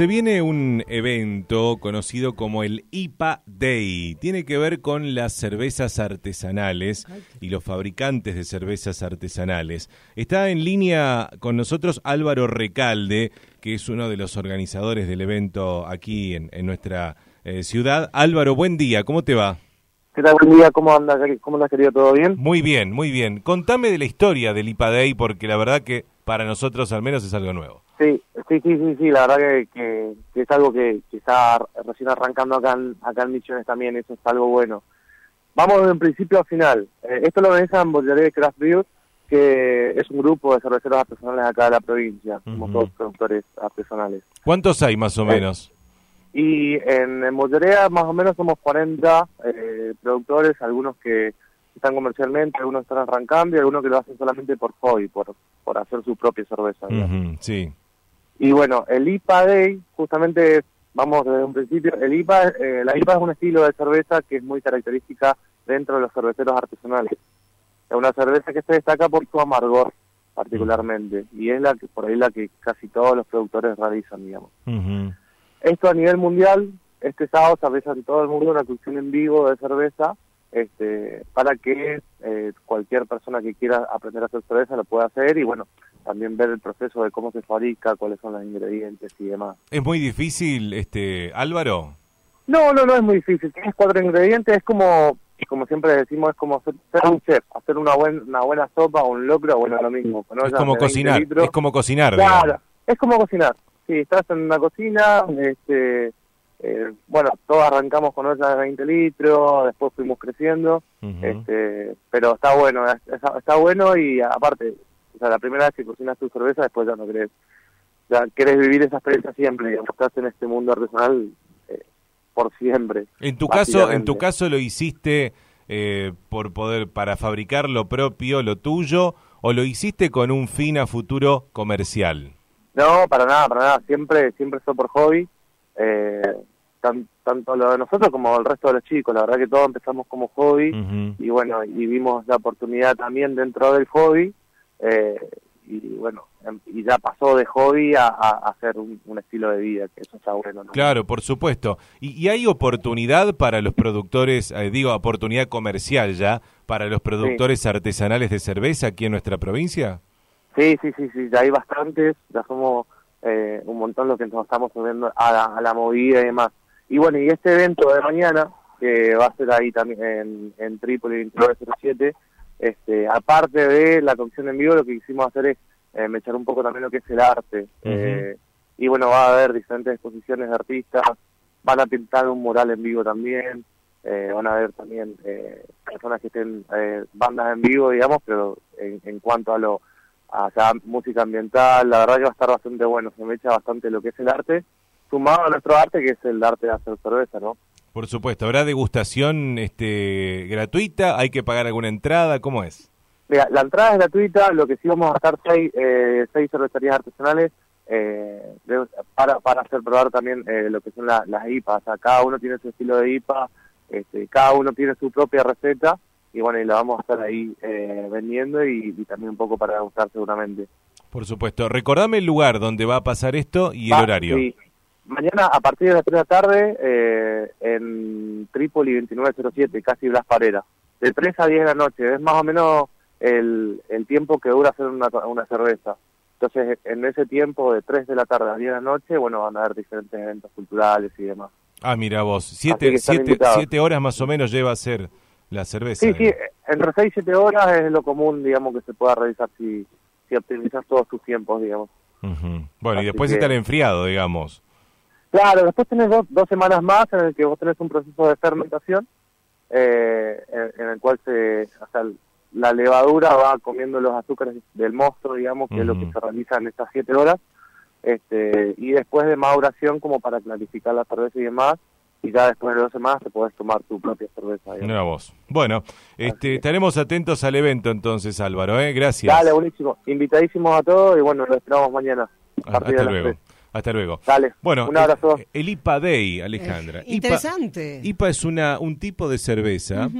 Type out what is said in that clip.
Se viene un evento conocido como el IPA Day. Tiene que ver con las cervezas artesanales y los fabricantes de cervezas artesanales. Está en línea con nosotros Álvaro Recalde, que es uno de los organizadores del evento aquí en, nuestra eh, ciudad. Álvaro, buen día, ¿cómo te va? ¿Qué tal? Buen día, ¿cómo andas? ¿Cómo andas, querido? ¿Todo bien? Muy bien, muy bien. Contame de la historia del IPA Day, porque la verdad que para nosotros al menos es algo nuevo. Sí, sí, sí, sí, sí la verdad que, que, es algo que, está recién arrancando acá en, acá en Misiones también, eso es algo bueno. Vamos de un principio a final. Eh, esto lo organizan de Craft Beer, que es un grupo de cerveceros artesanales acá de la provincia, somos todos productores artesanales. ¿Cuántos hay más o eh, menos? y en, en más o menos somos 40 eh, productores, algunos que están comercialmente, algunos están arrancando y algunos que lo hacen solamente por hobby, por, por hacer su propia cerveza. sí. Y bueno, el IPA Day, justamente, vamos desde un principio, el IPA, eh, la IPA es un estilo de cerveza que es muy característica dentro de los cerveceros artesanales. Es una cerveza que se destaca por su amargor, particularmente, y es la que por ahí la que casi todos los productores realizan, digamos. Esto a nivel mundial, este sábado se realiza en todo el mundo una cuestión en vivo de cerveza, este, para que eh, cualquier persona que quiera aprender a hacer cerveza lo pueda hacer y bueno, también ver el proceso de cómo se fabrica, cuáles son los ingredientes y demás. ¿Es muy difícil, este Álvaro? No, no, no es muy difícil. Tienes cuatro ingredientes, es como, como siempre decimos, es como ser, un chef, hacer una, buena una buena sopa o un locro, bueno, lo mismo. Es como cocinar, es como cocinar. Claro, es como cocinar. Sí, estás en una cocina, este, eh, bueno, todos arrancamos con ollas de 20 litros, después fuimos creciendo, este, pero está bueno, está bueno y aparte o sea, la primera vez que cocinas tu cerveza, después ya no querés, ya querés vivir esa experiencia siempre, digamos, estás en este mundo artesanal eh, por siempre. En tu caso, en tu caso lo hiciste eh, por poder, para fabricar lo propio, lo tuyo, o lo hiciste con un fin a futuro comercial? No, para nada, para nada, siempre, siempre fue por hobby, eh, tanto lo de nosotros como el resto de los chicos, la verdad que todos empezamos como hobby y bueno, y vimos la oportunidad también dentro del hobby eh, y bueno, em, y ya pasó de hobby a, hacer un, estilo de vida, que eso está bueno. Claro, por supuesto. ¿Y, hay oportunidad para los productores, eh, digo, oportunidad comercial ya, para los productores artesanales de cerveza aquí en nuestra provincia? Sí, sí, sí, sí, ya hay bastantes, ya somos eh, un montón los que nos estamos subiendo a la, movida y demás. Y bueno, y este evento de mañana, que va a ser ahí también en, en Trípoli 2907, este, aparte de la cocción en vivo, lo que quisimos hacer es eh, echar un poco también lo que es el arte. eh, y bueno, va a haber diferentes exposiciones de artistas, van a pintar un mural en vivo también, eh, van a haber también eh, personas que estén, eh, bandas en vivo, digamos, pero en, en cuanto a lo a música ambiental, la verdad que va a estar bastante bueno, se me echa bastante lo que es el arte, sumado a nuestro arte, que es el arte de hacer cerveza, ¿no? Por supuesto, ¿habrá degustación este, gratuita? ¿Hay que pagar alguna entrada? ¿Cómo es? Mira, la entrada es gratuita, lo que sí vamos a estar seis, eh, seis cervecerías artesanales eh, para, para hacer probar también eh, lo que son las IPA. O cada uno tiene su estilo de IPA, este, cada uno tiene su propia receta y bueno, y la vamos a estar ahí eh, vendiendo y, también un poco para degustar seguramente. Por supuesto. Recordame el lugar donde va a pasar esto y el horario. Sí. Mañana a partir de las 3 de la tarde eh, en Trípoli 2907, casi Blas Parera. De 3 a 10 de la noche, es más o menos el, el tiempo que dura hacer una, una cerveza. Entonces, en ese tiempo de 3 de la tarde a 10 de la noche, bueno, van a haber diferentes eventos culturales y demás. Ah, mira vos, 7 siete, siete, horas más o menos lleva a ser la cerveza. Sí, sí, entre 6 y 7 horas es lo común, digamos, que se pueda realizar si, si optimizas todos sus tiempos, digamos. Bueno, y después estar enfriado, digamos. Claro, después tenés dos, dos semanas más en el que vos tenés un proceso de fermentación, eh, en, el cual se, o sea, la levadura va comiendo los azúcares del mosto, digamos, que es lo que se realiza en estas siete horas, este, y después de maduración como para clarificar la cerveza y demás, y ya después de dos semanas te podés tomar tu propia cerveza. Mira vos. Bueno, este, estaremos atentos al evento entonces, Álvaro, ¿eh? Gracias. Dale, buenísimo. Invitadísimos a todos y bueno, lo esperamos mañana. Hasta luego. Hasta luego. Dale. Bueno, un abrazo. El, IPA Day, Alejandra. interesante. IPA, es una, un tipo de cerveza